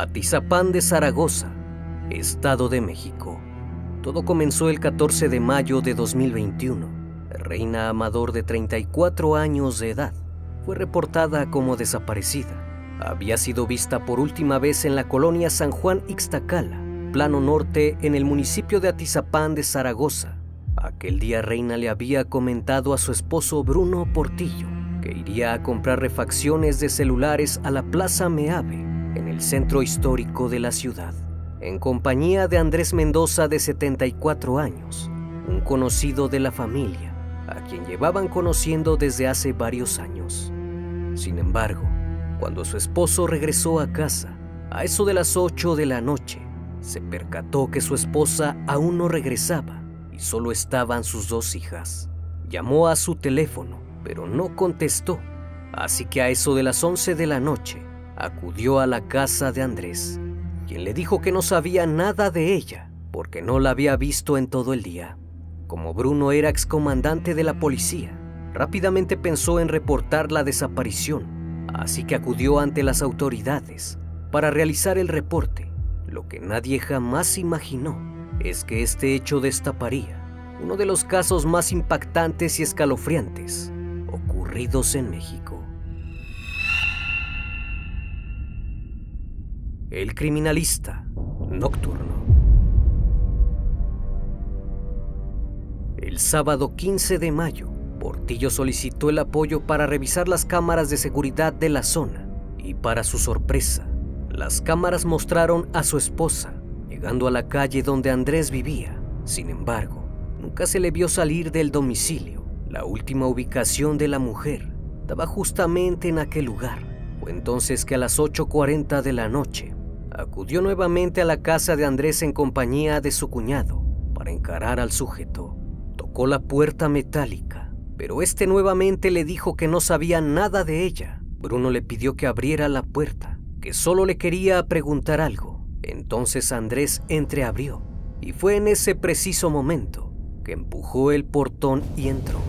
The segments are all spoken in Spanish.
Atizapán de Zaragoza, Estado de México. Todo comenzó el 14 de mayo de 2021. Reina Amador de 34 años de edad fue reportada como desaparecida. Había sido vista por última vez en la colonia San Juan Ixtacala, plano norte en el municipio de Atizapán de Zaragoza. Aquel día Reina le había comentado a su esposo Bruno Portillo que iría a comprar refacciones de celulares a la Plaza Meave en el centro histórico de la ciudad, en compañía de Andrés Mendoza de 74 años, un conocido de la familia, a quien llevaban conociendo desde hace varios años. Sin embargo, cuando su esposo regresó a casa, a eso de las 8 de la noche, se percató que su esposa aún no regresaba y solo estaban sus dos hijas. Llamó a su teléfono, pero no contestó, así que a eso de las 11 de la noche, acudió a la casa de Andrés, quien le dijo que no sabía nada de ella porque no la había visto en todo el día. Como Bruno era excomandante de la policía, rápidamente pensó en reportar la desaparición, así que acudió ante las autoridades para realizar el reporte. Lo que nadie jamás imaginó es que este hecho destaparía uno de los casos más impactantes y escalofriantes ocurridos en México. El criminalista nocturno. El sábado 15 de mayo, Portillo solicitó el apoyo para revisar las cámaras de seguridad de la zona y para su sorpresa, las cámaras mostraron a su esposa llegando a la calle donde Andrés vivía. Sin embargo, nunca se le vio salir del domicilio. La última ubicación de la mujer estaba justamente en aquel lugar. Fue entonces que a las 8.40 de la noche, acudió nuevamente a la casa de Andrés en compañía de su cuñado para encarar al sujeto. Tocó la puerta metálica, pero este nuevamente le dijo que no sabía nada de ella. Bruno le pidió que abriera la puerta, que solo le quería preguntar algo. Entonces Andrés entreabrió y fue en ese preciso momento que empujó el portón y entró.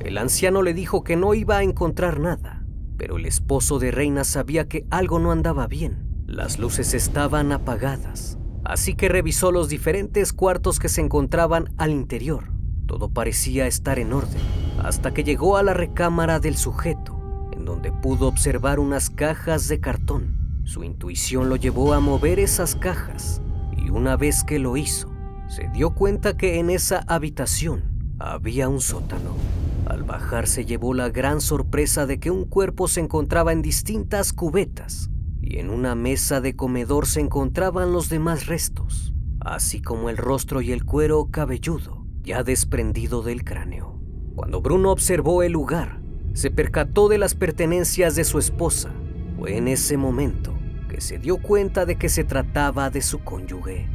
El anciano le dijo que no iba a encontrar nada, pero el esposo de Reina sabía que algo no andaba bien las luces estaban apagadas, así que revisó los diferentes cuartos que se encontraban al interior. Todo parecía estar en orden, hasta que llegó a la recámara del sujeto, en donde pudo observar unas cajas de cartón. Su intuición lo llevó a mover esas cajas, y una vez que lo hizo, se dio cuenta que en esa habitación había un sótano. Al bajar se llevó la gran sorpresa de que un cuerpo se encontraba en distintas cubetas y en una mesa de comedor se encontraban los demás restos, así como el rostro y el cuero cabelludo ya desprendido del cráneo. Cuando Bruno observó el lugar, se percató de las pertenencias de su esposa. Fue en ese momento que se dio cuenta de que se trataba de su cónyuge.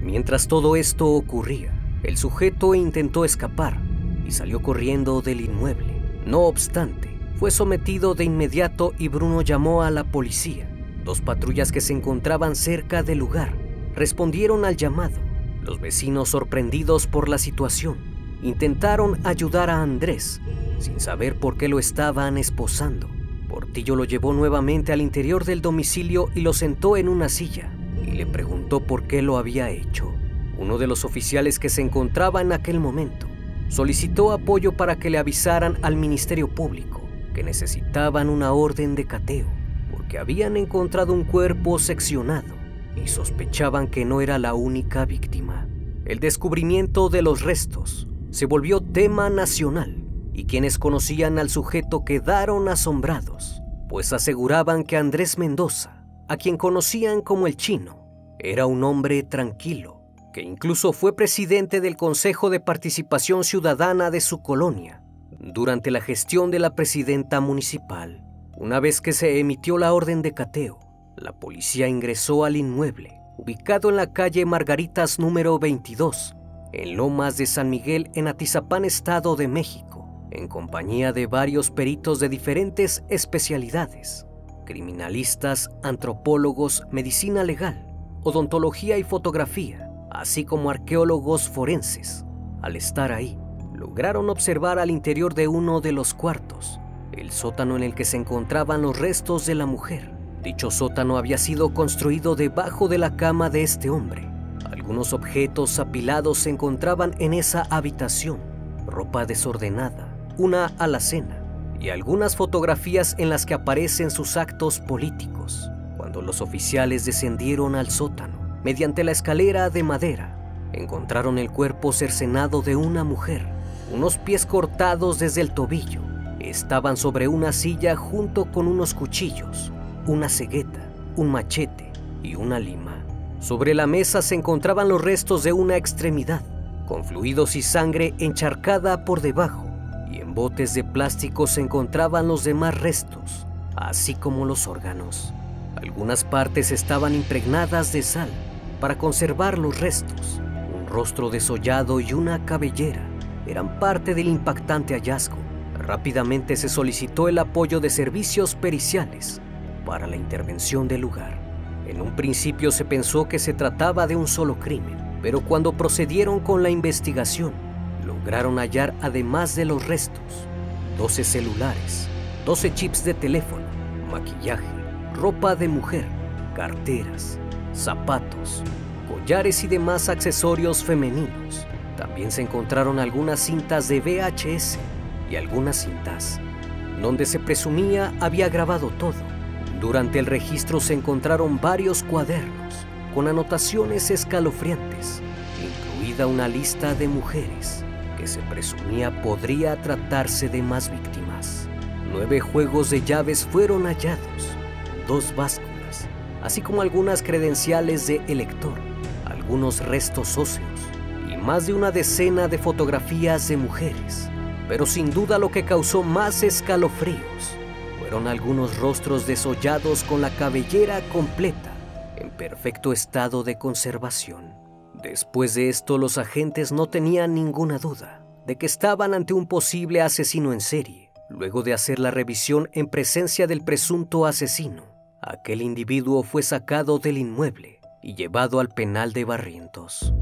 Mientras todo esto ocurría, el sujeto intentó escapar y salió corriendo del inmueble. No obstante, fue sometido de inmediato y Bruno llamó a la policía. Dos patrullas que se encontraban cerca del lugar respondieron al llamado. Los vecinos, sorprendidos por la situación, intentaron ayudar a Andrés, sin saber por qué lo estaban esposando. Portillo lo llevó nuevamente al interior del domicilio y lo sentó en una silla y le preguntó por qué lo había hecho. Uno de los oficiales que se encontraba en aquel momento solicitó apoyo para que le avisaran al Ministerio Público que necesitaban una orden de cateo porque habían encontrado un cuerpo seccionado y sospechaban que no era la única víctima. El descubrimiento de los restos se volvió tema nacional y quienes conocían al sujeto quedaron asombrados, pues aseguraban que Andrés Mendoza, a quien conocían como el chino, era un hombre tranquilo, que incluso fue presidente del Consejo de Participación Ciudadana de su colonia durante la gestión de la presidenta municipal. Una vez que se emitió la orden de cateo, la policía ingresó al inmueble, ubicado en la calle Margaritas número 22, en Lomas de San Miguel, en Atizapán, Estado de México, en compañía de varios peritos de diferentes especialidades, criminalistas, antropólogos, medicina legal, odontología y fotografía, así como arqueólogos forenses. Al estar ahí, lograron observar al interior de uno de los cuartos el sótano en el que se encontraban los restos de la mujer. Dicho sótano había sido construido debajo de la cama de este hombre. Algunos objetos apilados se encontraban en esa habitación, ropa desordenada, una alacena y algunas fotografías en las que aparecen sus actos políticos. Cuando los oficiales descendieron al sótano, mediante la escalera de madera, encontraron el cuerpo cercenado de una mujer, unos pies cortados desde el tobillo. Estaban sobre una silla junto con unos cuchillos, una cegueta, un machete y una lima. Sobre la mesa se encontraban los restos de una extremidad, con fluidos y sangre encharcada por debajo, y en botes de plástico se encontraban los demás restos, así como los órganos. Algunas partes estaban impregnadas de sal para conservar los restos. Un rostro desollado y una cabellera eran parte del impactante hallazgo. Rápidamente se solicitó el apoyo de servicios periciales para la intervención del lugar. En un principio se pensó que se trataba de un solo crimen, pero cuando procedieron con la investigación, lograron hallar, además de los restos, 12 celulares, 12 chips de teléfono, maquillaje, ropa de mujer, carteras, zapatos, collares y demás accesorios femeninos. También se encontraron algunas cintas de VHS y algunas cintas donde se presumía había grabado todo. Durante el registro se encontraron varios cuadernos con anotaciones escalofriantes, incluida una lista de mujeres que se presumía podría tratarse de más víctimas. Nueve juegos de llaves fueron hallados, dos básculas, así como algunas credenciales de elector, algunos restos óseos más de una decena de fotografías de mujeres. Pero sin duda lo que causó más escalofríos fueron algunos rostros desollados con la cabellera completa, en perfecto estado de conservación. Después de esto, los agentes no tenían ninguna duda de que estaban ante un posible asesino en serie. Luego de hacer la revisión en presencia del presunto asesino, aquel individuo fue sacado del inmueble y llevado al penal de Barrientos.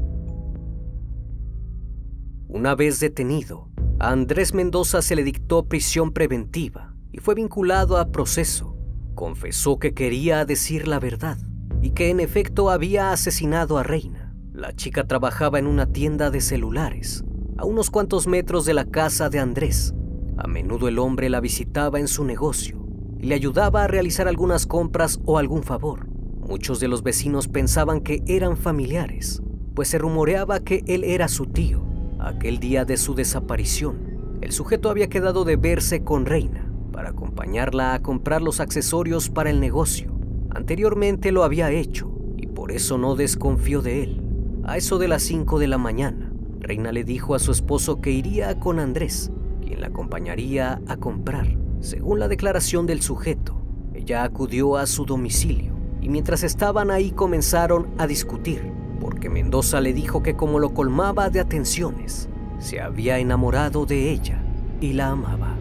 Una vez detenido, a Andrés Mendoza se le dictó prisión preventiva y fue vinculado a proceso. Confesó que quería decir la verdad y que en efecto había asesinado a Reina. La chica trabajaba en una tienda de celulares, a unos cuantos metros de la casa de Andrés. A menudo el hombre la visitaba en su negocio y le ayudaba a realizar algunas compras o algún favor. Muchos de los vecinos pensaban que eran familiares, pues se rumoreaba que él era su tío. Aquel día de su desaparición, el sujeto había quedado de verse con Reina para acompañarla a comprar los accesorios para el negocio. Anteriormente lo había hecho y por eso no desconfió de él. A eso de las 5 de la mañana, Reina le dijo a su esposo que iría con Andrés, quien la acompañaría a comprar. Según la declaración del sujeto, ella acudió a su domicilio y mientras estaban ahí comenzaron a discutir, porque Mendoza le dijo que como lo colmaba de atenciones, se había enamorado de ella y la amaba.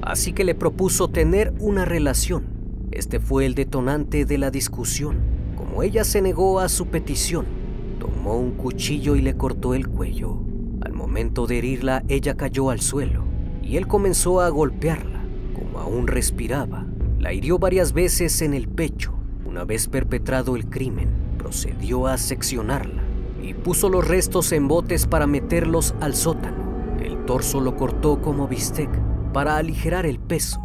Así que le propuso tener una relación este fue el detonante de la discusión. Como ella se negó a su petición, tomó un cuchillo y le cortó el cuello. Al momento de herirla, ella cayó al suelo y él comenzó a golpearla. Como aún respiraba, la hirió varias veces en el pecho. Una vez perpetrado el crimen, procedió a seccionarla y puso los restos en botes para meterlos al sótano. El torso lo cortó como bistec para aligerar el peso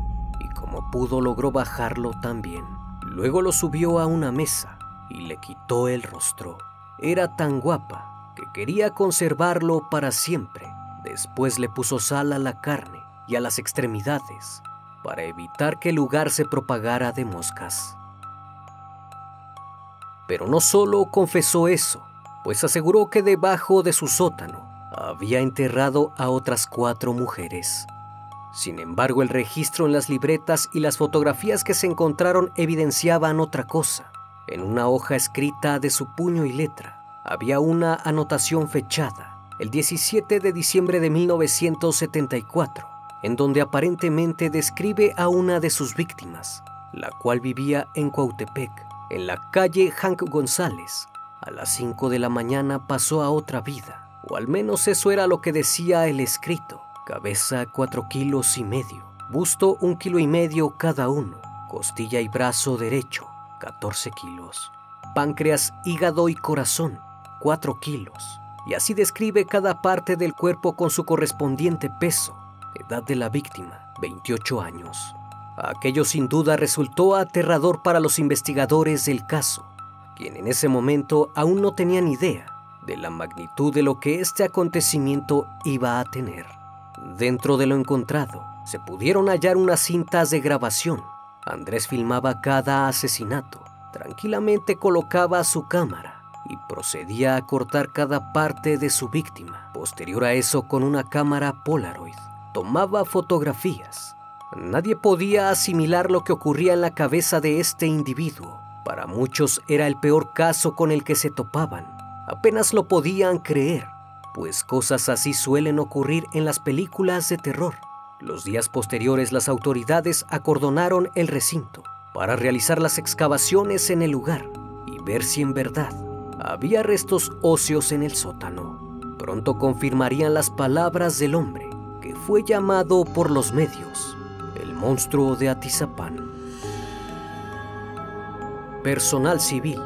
como pudo logró bajarlo también. Luego lo subió a una mesa y le quitó el rostro. Era tan guapa que quería conservarlo para siempre. Después le puso sal a la carne y a las extremidades para evitar que el lugar se propagara de moscas. Pero no solo confesó eso, pues aseguró que debajo de su sótano había enterrado a otras cuatro mujeres. Sin embargo, el registro en las libretas y las fotografías que se encontraron evidenciaban otra cosa. En una hoja escrita de su puño y letra había una anotación fechada, el 17 de diciembre de 1974, en donde aparentemente describe a una de sus víctimas, la cual vivía en Cuautepec, en la calle Hank González. A las 5 de la mañana pasó a otra vida, o al menos eso era lo que decía el escrito. Cabeza 4 kilos y medio, busto un kilo y medio cada uno, costilla y brazo derecho 14 kilos, páncreas, hígado y corazón 4 kilos, y así describe cada parte del cuerpo con su correspondiente peso. Edad de la víctima, 28 años. Aquello sin duda resultó aterrador para los investigadores del caso, quien en ese momento aún no tenían idea de la magnitud de lo que este acontecimiento iba a tener. Dentro de lo encontrado, se pudieron hallar unas cintas de grabación. Andrés filmaba cada asesinato, tranquilamente colocaba su cámara y procedía a cortar cada parte de su víctima. Posterior a eso, con una cámara Polaroid, tomaba fotografías. Nadie podía asimilar lo que ocurría en la cabeza de este individuo. Para muchos era el peor caso con el que se topaban. Apenas lo podían creer, pues cosas así suelen ocurrir en las películas de terror. Los días posteriores las autoridades acordonaron el recinto para realizar las excavaciones en el lugar y ver si en verdad había restos óseos en el sótano. Pronto confirmarían las palabras del hombre que fue llamado por los medios el monstruo de Atizapán. Personal civil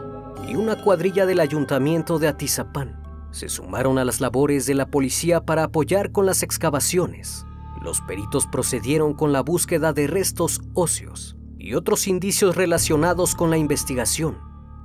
y una cuadrilla del ayuntamiento de Atizapán se sumaron a las labores de la policía para apoyar con las excavaciones. Los peritos procedieron con la búsqueda de restos óseos y otros indicios relacionados con la investigación.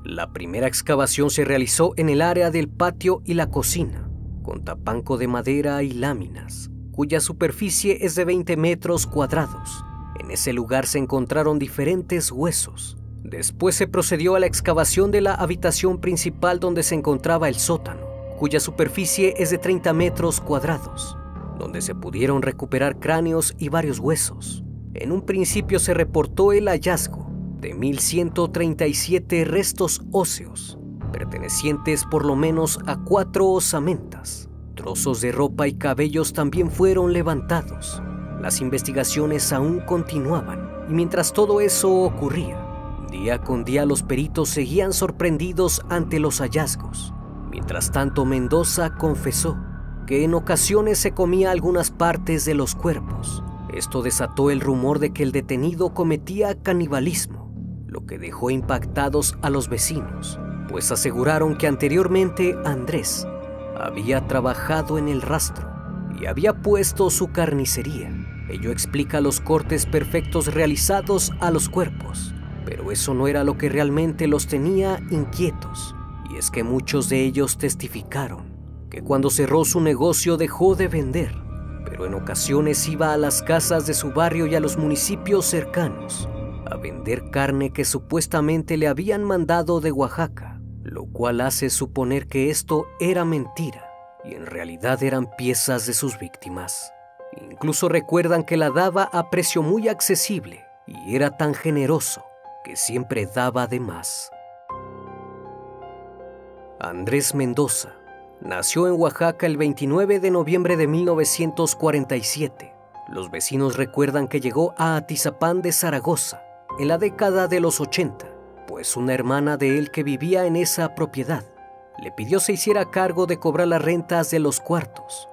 La primera excavación se realizó en el área del patio y la cocina, con tapanco de madera y láminas, cuya superficie es de 20 metros cuadrados. En ese lugar se encontraron diferentes huesos. Después se procedió a la excavación de la habitación principal donde se encontraba el sótano, cuya superficie es de 30 metros cuadrados, donde se pudieron recuperar cráneos y varios huesos. En un principio se reportó el hallazgo de 1.137 restos óseos, pertenecientes por lo menos a cuatro osamentas. Trozos de ropa y cabellos también fueron levantados. Las investigaciones aún continuaban y mientras todo eso ocurría, día con día los peritos seguían sorprendidos ante los hallazgos. Mientras tanto, Mendoza confesó que en ocasiones se comía algunas partes de los cuerpos esto desató el rumor de que el detenido cometía canibalismo, lo que dejó impactados a los vecinos, pues aseguraron que anteriormente Andrés había trabajado en el rastro y había puesto su carnicería. Ello explica los cortes perfectos realizados a los cuerpos, pero eso no era lo que realmente los tenía inquietos, y es que muchos de ellos testificaron que cuando cerró su negocio dejó de vender pero en ocasiones iba a las casas de su barrio y a los municipios cercanos a vender carne que supuestamente le habían mandado de Oaxaca, lo cual hace suponer que esto era mentira y en realidad eran piezas de sus víctimas. Incluso recuerdan que la daba a precio muy accesible y era tan generoso que siempre daba de más. Andrés Mendoza Nació en Oaxaca el 29 de noviembre de 1947. Los vecinos recuerdan que llegó a Atizapán de Zaragoza en la década de los 80, pues una hermana de él que vivía en esa propiedad le pidió se hiciera cargo de cobrar las rentas de los cuartos.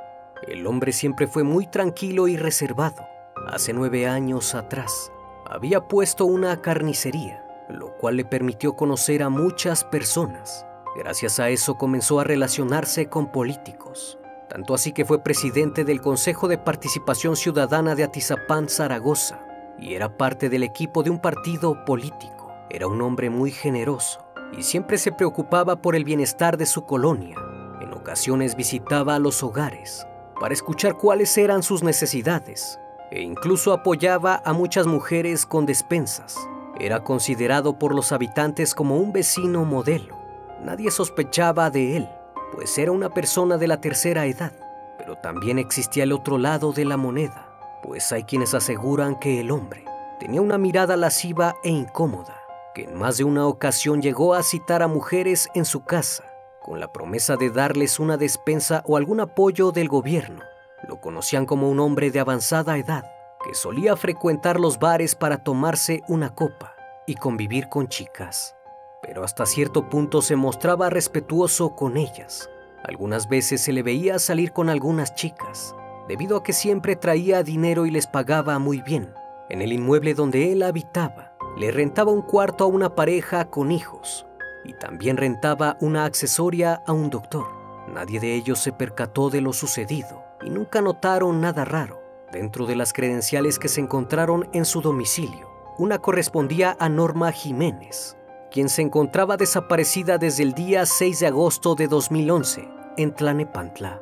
El hombre siempre fue muy tranquilo y reservado. Hace nueve años atrás había puesto una carnicería, lo cual le permitió conocer a muchas personas Gracias a eso comenzó a relacionarse con políticos, tanto así que fue presidente del Consejo de Participación Ciudadana de Atizapán, Zaragoza, y era parte del equipo de un partido político. Era un hombre muy generoso y siempre se preocupaba por el bienestar de su colonia. En ocasiones visitaba a los hogares para escuchar cuáles eran sus necesidades e incluso apoyaba a muchas mujeres con despensas. Era considerado por los habitantes como un vecino modelo. Nadie sospechaba de él, pues era una persona de la tercera edad. Pero también existía el otro lado de la moneda, pues hay quienes aseguran que el hombre tenía una mirada lasciva e incómoda, que en más de una ocasión llegó a citar a mujeres en su casa, con la promesa de darles una despensa o algún apoyo del gobierno. Lo conocían como un hombre de avanzada edad, que solía frecuentar los bares para tomarse una copa y convivir con chicas, pero hasta cierto punto se mostraba respetuoso con ellas. Algunas veces se le veía salir con algunas chicas, debido a que siempre traía dinero y les pagaba muy bien. En el inmueble donde él habitaba, le rentaba un cuarto a una pareja con hijos y también rentaba una accesoria a un doctor. Nadie de ellos se percató de lo sucedido y nunca notaron nada raro. Dentro de las credenciales que se encontraron en su domicilio, una correspondía a Norma Jiménez, quien se encontraba desaparecida desde el día 6 de agosto de 2011 en Tlanepantla.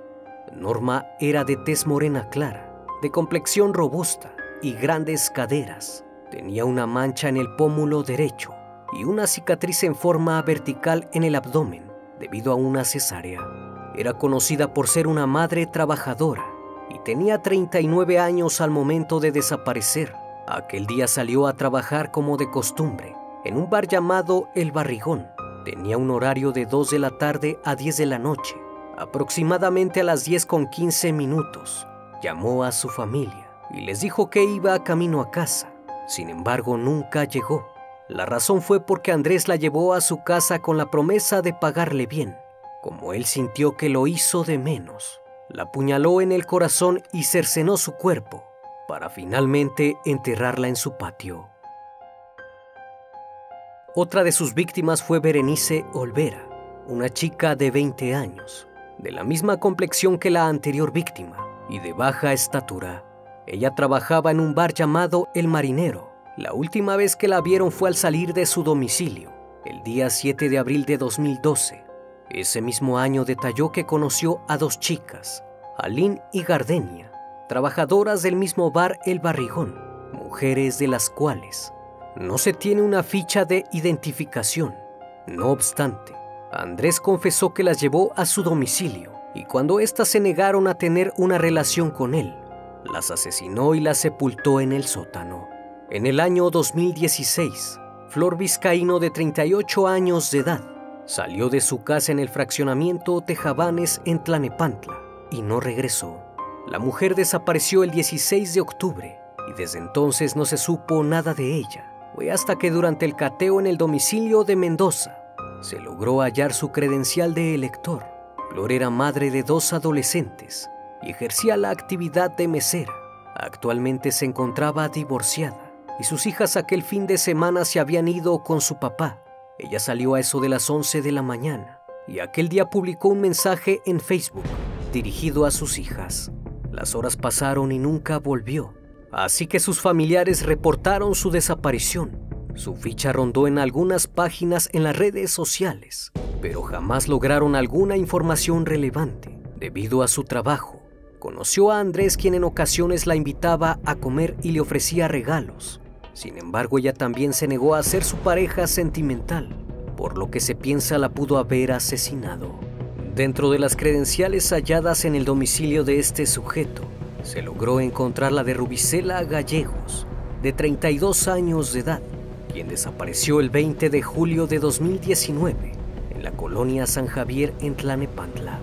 Norma era de tez morena clara, de complexión robusta y grandes caderas. Tenía una mancha en el pómulo derecho y una cicatriz en forma vertical en el abdomen debido a una cesárea. Era conocida por ser una madre trabajadora y tenía 39 años al momento de desaparecer. Aquel día salió a trabajar como de costumbre en un bar llamado El Barrigón. Tenía un horario de 2 de la tarde a 10 de la noche. Aproximadamente a las 10 con 15 minutos, llamó a su familia y les dijo que iba camino a casa. Sin embargo, nunca llegó. La razón fue porque Andrés la llevó a su casa con la promesa de pagarle bien. Como él sintió que lo hizo de menos, la apuñaló en el corazón y cercenó su cuerpo para finalmente enterrarla en su patio. Otra de sus víctimas fue Berenice Olvera, una chica de 20 años, de la misma complexión que la anterior víctima y de baja estatura. Ella trabajaba en un bar llamado El Marinero. La última vez que la vieron fue al salir de su domicilio, el día 7 de abril de 2012. Ese mismo año detalló que conoció a dos chicas, Aline y Gardenia, trabajadoras del mismo bar El Barrigón, mujeres de las cuales no se tiene una ficha de identificación. No obstante, Andrés confesó que las llevó a su domicilio y cuando éstas se negaron a tener una relación con él, las asesinó y las sepultó en el sótano. En el año 2016, Flor Vizcaíno, de 38 años de edad, salió de su casa en el fraccionamiento Tejabanes en Tlanepantla y no regresó. La mujer desapareció el 16 de octubre y desde entonces no se supo nada de ella. Fue hasta que durante el cateo en el domicilio de Mendoza se logró hallar su credencial de elector. Flor era madre de dos adolescentes y ejercía la actividad de mesera. Actualmente se encontraba divorciada y sus hijas aquel fin de semana se habían ido con su papá. Ella salió a eso de las 11 de la mañana y aquel día publicó un mensaje en Facebook dirigido a sus hijas. Las horas pasaron y nunca volvió, así que sus familiares reportaron su desaparición. Su ficha rondó en algunas páginas en las redes sociales, pero jamás lograron alguna información relevante. Debido a su trabajo, conoció a Andrés quien en ocasiones la invitaba a comer y le ofrecía regalos. Sin embargo, ella también se negó a ser su pareja sentimental, por lo que se piensa la pudo haber asesinado. Dentro de las credenciales halladas en el domicilio de este sujeto, se logró encontrar la de Rubicela Gallegos, de 32 años de edad, quien desapareció el 20 de julio de 2019 en la colonia San Javier en Tlanepantla.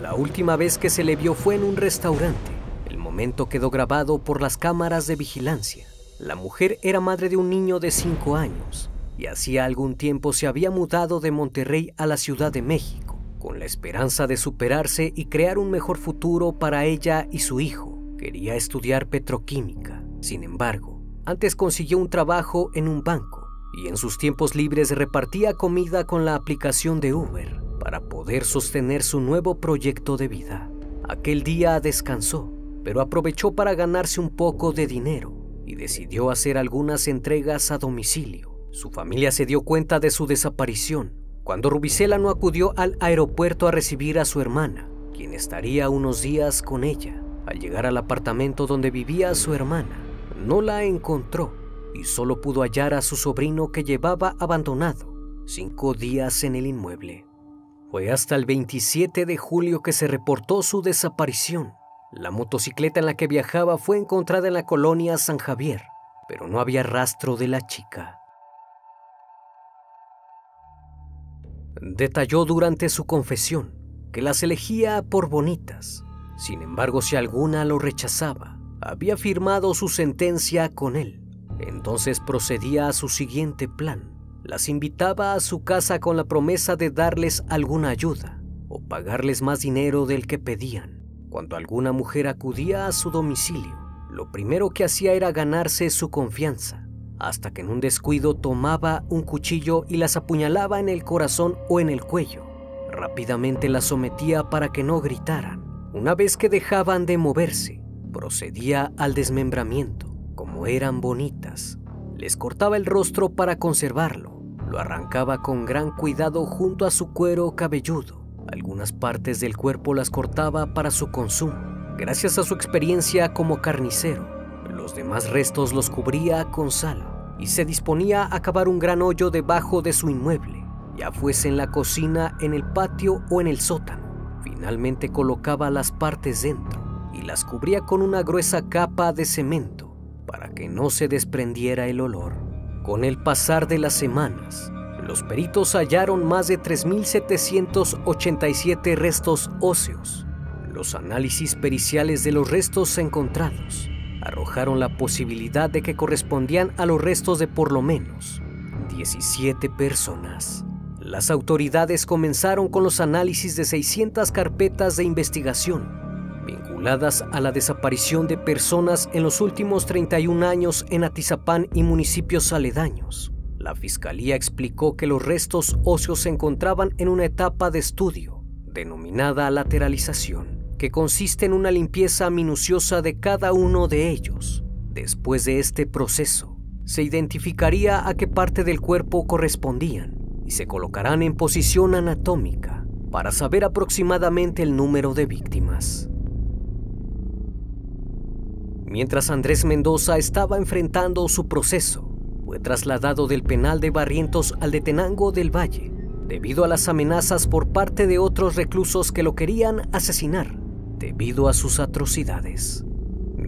La última vez que se le vio fue en un restaurante. El momento quedó grabado por las cámaras de vigilancia. La mujer era madre de un niño de 5 años y hacía algún tiempo se había mudado de Monterrey a la Ciudad de México con la esperanza de superarse y crear un mejor futuro para ella y su hijo. Quería estudiar petroquímica. Sin embargo, antes consiguió un trabajo en un banco y en sus tiempos libres repartía comida con la aplicación de Uber para poder sostener su nuevo proyecto de vida. Aquel día descansó, pero aprovechó para ganarse un poco de dinero. Y decidió hacer algunas entregas a domicilio. Su familia se dio cuenta de su desaparición cuando Rubicela no acudió al aeropuerto a recibir a su hermana, quien estaría unos días con ella. Al llegar al apartamento donde vivía su hermana, no la encontró y solo pudo hallar a su sobrino que llevaba abandonado cinco días en el inmueble. Fue hasta el 27 de julio que se reportó su desaparición. La motocicleta en la que viajaba fue encontrada en la colonia San Javier, pero no había rastro de la chica. Detalló durante su confesión que las elegía por bonitas. Sin embargo, si alguna lo rechazaba, había firmado su sentencia con él. Entonces procedía a su siguiente plan. Las invitaba a su casa con la promesa de darles alguna ayuda o pagarles más dinero del que pedían. Cuando alguna mujer acudía a su domicilio, lo primero que hacía era ganarse su confianza, hasta que en un descuido tomaba un cuchillo y las apuñalaba en el corazón o en el cuello. Rápidamente las sometía para que no gritaran. Una vez que dejaban de moverse, procedía al desmembramiento. Como eran bonitas, les cortaba el rostro para conservarlo. Lo arrancaba con gran cuidado junto a su cuero cabelludo. Algunas partes del cuerpo las cortaba para su consumo. Gracias a su experiencia como carnicero, los demás restos los cubría con sal y se disponía a cavar un gran hoyo debajo de su inmueble, ya fuese en la cocina, en el patio o en el sótano. Finalmente colocaba las partes dentro y las cubría con una gruesa capa de cemento para que no se desprendiera el olor. Con el pasar de las semanas, los peritos hallaron más de 3.787 restos óseos. Los análisis periciales de los restos encontrados arrojaron la posibilidad de que correspondían a los restos de por lo menos 17 personas. Las autoridades comenzaron con los análisis de 600 carpetas de investigación vinculadas a la desaparición de personas en los últimos 31 años en Atizapán y municipios aledaños. La fiscalía explicó que los restos óseos se encontraban en una etapa de estudio, denominada lateralización, que consiste en una limpieza minuciosa de cada uno de ellos. Después de este proceso, se identificaría a qué parte del cuerpo correspondían y se colocarán en posición anatómica para saber aproximadamente el número de víctimas. Mientras Andrés Mendoza estaba enfrentando su proceso, fue trasladado del penal de Barrientos al de Tenango del Valle, debido a las amenazas por parte de otros reclusos que lo querían asesinar, debido a sus atrocidades.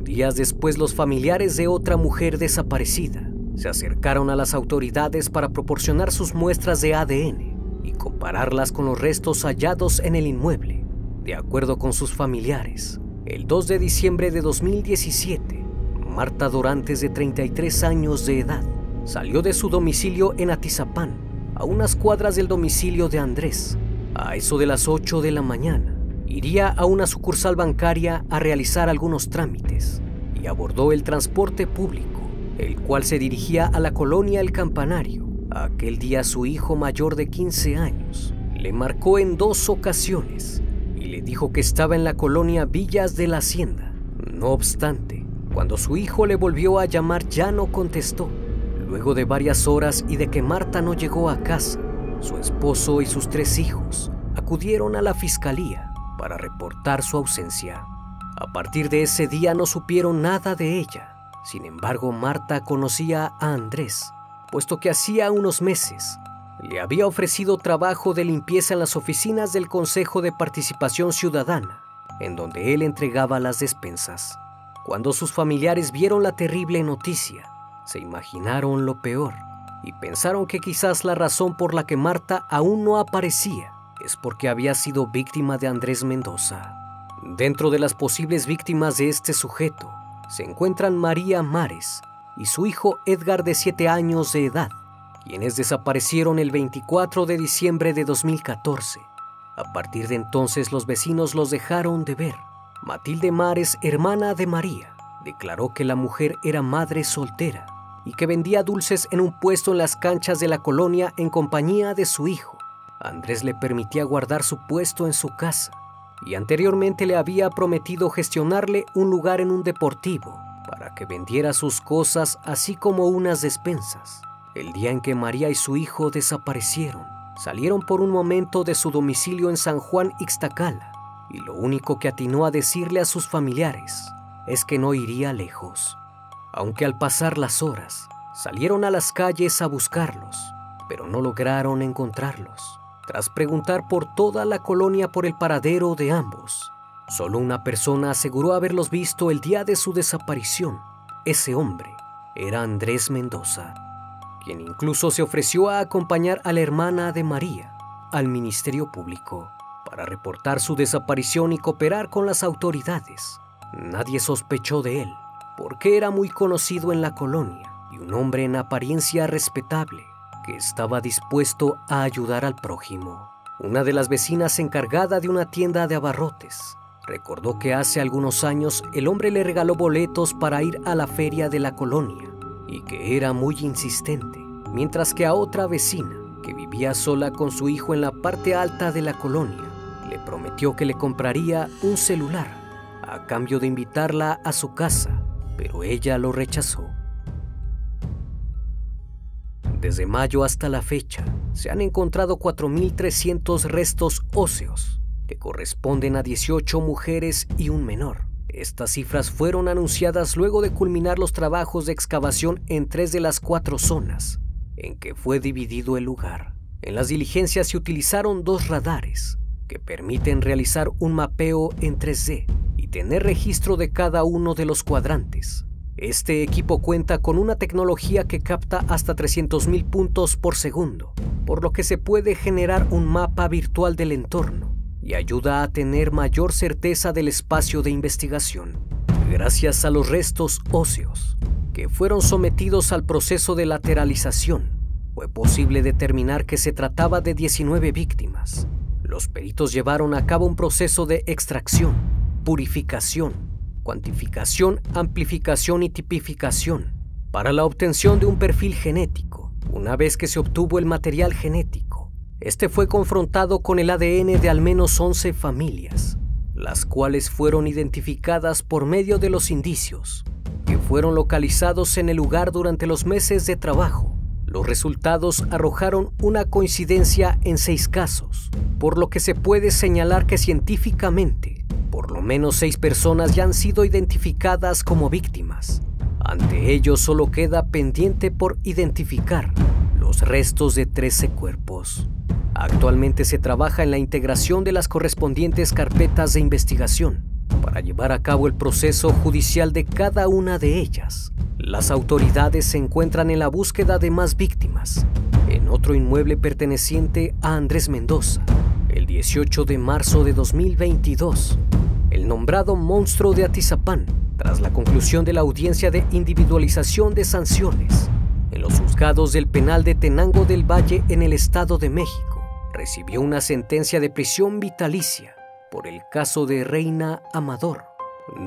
Días después, los familiares de otra mujer desaparecida se acercaron a las autoridades para proporcionar sus muestras de ADN y compararlas con los restos hallados en el inmueble. De acuerdo con sus familiares, el 2 de diciembre de 2017, Marta Dorantes, de 33 años de edad, salió de su domicilio en Atizapán, a unas cuadras del domicilio de Andrés. A eso de las 8 de la mañana, iría a una sucursal bancaria a realizar algunos trámites y abordó el transporte público, el cual se dirigía a la colonia El Campanario. Aquel día su hijo mayor de 15 años le marcó en dos ocasiones le dijo que estaba en la colonia Villas de la Hacienda. No obstante, cuando su hijo le volvió a llamar ya no contestó. Luego de varias horas y de que Marta no llegó a casa, su esposo y sus tres hijos acudieron a la fiscalía para reportar su ausencia. A partir de ese día no supieron nada de ella. Sin embargo, Marta conocía a Andrés, puesto que hacía unos meses le había ofrecido trabajo de limpieza en las oficinas del Consejo de Participación Ciudadana, en donde él entregaba las despensas. Cuando sus familiares vieron la terrible noticia, se imaginaron lo peor y pensaron que quizás la razón por la que Marta aún no aparecía es porque había sido víctima de Andrés Mendoza. Dentro de las posibles víctimas de este sujeto se encuentran María Mares y su hijo Edgar de 7 años de edad, quienes desaparecieron el 24 de diciembre de 2014. A partir de entonces los vecinos los dejaron de ver. Matilde Mares, hermana de María, declaró que la mujer era madre soltera y que vendía dulces en un puesto en las canchas de la colonia en compañía de su hijo. Andrés le permitía guardar su puesto en su casa y anteriormente le había prometido gestionarle un lugar en un deportivo para que vendiera sus cosas así como unas despensas. El día en que María y su hijo desaparecieron, salieron por un momento de su domicilio en San Juan Ixtacala y lo único que atinó a decirle a sus familiares es que no iría lejos. Aunque al pasar las horas, salieron a las calles a buscarlos, pero no lograron encontrarlos. Tras preguntar por toda la colonia por el paradero de ambos, solo una persona aseguró haberlos visto el día de su desaparición. Ese hombre era Andrés Mendoza quien incluso se ofreció a acompañar a la hermana de María al Ministerio Público para reportar su desaparición y cooperar con las autoridades. Nadie sospechó de él, porque era muy conocido en la colonia y un hombre en apariencia respetable que estaba dispuesto a ayudar al prójimo. Una de las vecinas encargada de una tienda de abarrotes recordó que hace algunos años el hombre le regaló boletos para ir a la feria de la colonia y que era muy insistente, mientras que a otra vecina, que vivía sola con su hijo en la parte alta de la colonia, le prometió que le compraría un celular a cambio de invitarla a su casa, pero ella lo rechazó. Desde mayo hasta la fecha, se han encontrado 4.300 restos óseos, que corresponden a 18 mujeres y un menor. Estas cifras fueron anunciadas luego de culminar los trabajos de excavación en tres de las cuatro zonas en que fue dividido el lugar. En las diligencias se utilizaron dos radares que permiten realizar un mapeo en 3D y tener registro de cada uno de los cuadrantes. Este equipo cuenta con una tecnología que capta hasta 300.000 puntos por segundo, por lo que se puede generar un mapa virtual del entorno y ayuda a tener mayor certeza del espacio de investigación. Gracias a los restos óseos que fueron sometidos al proceso de lateralización, fue posible determinar que se trataba de 19 víctimas. Los peritos llevaron a cabo un proceso de extracción, purificación, cuantificación, amplificación y tipificación para la obtención de un perfil genético. Una vez que se obtuvo el material genético, este fue confrontado con el ADN de al menos 11 familias, las cuales fueron identificadas por medio de los indicios que fueron localizados en el lugar durante los meses de trabajo. Los resultados arrojaron una coincidencia en seis casos, por lo que se puede señalar que científicamente, por lo menos seis personas ya han sido identificadas como víctimas. Ante ello solo queda pendiente por identificar los restos de 13 cuerpos. Actualmente se trabaja en la integración de las correspondientes carpetas de investigación para llevar a cabo el proceso judicial de cada una de ellas. Las autoridades se encuentran en la búsqueda de más víctimas en otro inmueble perteneciente a Andrés Mendoza. El 18 de marzo de 2022, el nombrado monstruo de Atizapán, tras la conclusión de la audiencia de individualización de sanciones en los juzgados del penal de Tenango del Valle en el Estado de México, recibió una sentencia de prisión vitalicia por el caso de Reina Amador,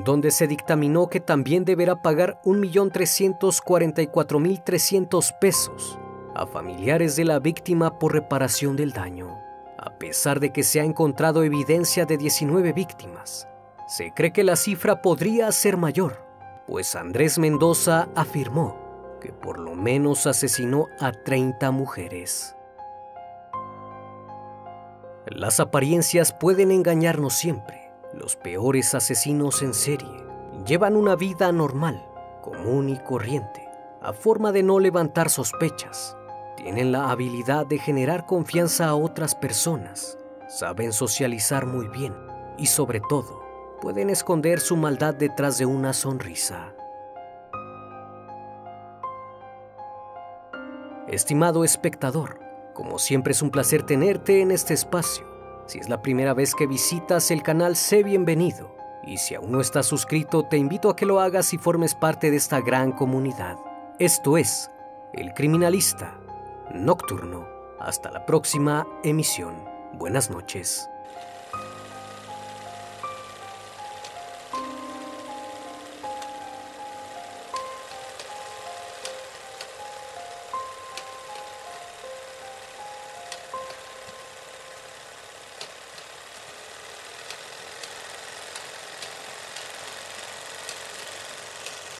donde se dictaminó que también deberá pagar 1.344.300 pesos a familiares de la víctima por reparación del daño. A pesar de que se ha encontrado evidencia de 19 víctimas, se cree que la cifra podría ser mayor, pues Andrés Mendoza afirmó que por lo menos asesinó a 30 mujeres. Las apariencias pueden engañarnos siempre. Los peores asesinos en serie llevan una vida normal, común y corriente, a forma de no levantar sospechas. Tienen la habilidad de generar confianza a otras personas, saben socializar muy bien y sobre todo pueden esconder su maldad detrás de una sonrisa. Estimado espectador, como siempre es un placer tenerte en este espacio. Si es la primera vez que visitas el canal, sé bienvenido. Y si aún no estás suscrito, te invito a que lo hagas y formes parte de esta gran comunidad. Esto es El Criminalista Nocturno. Hasta la próxima emisión. Buenas noches.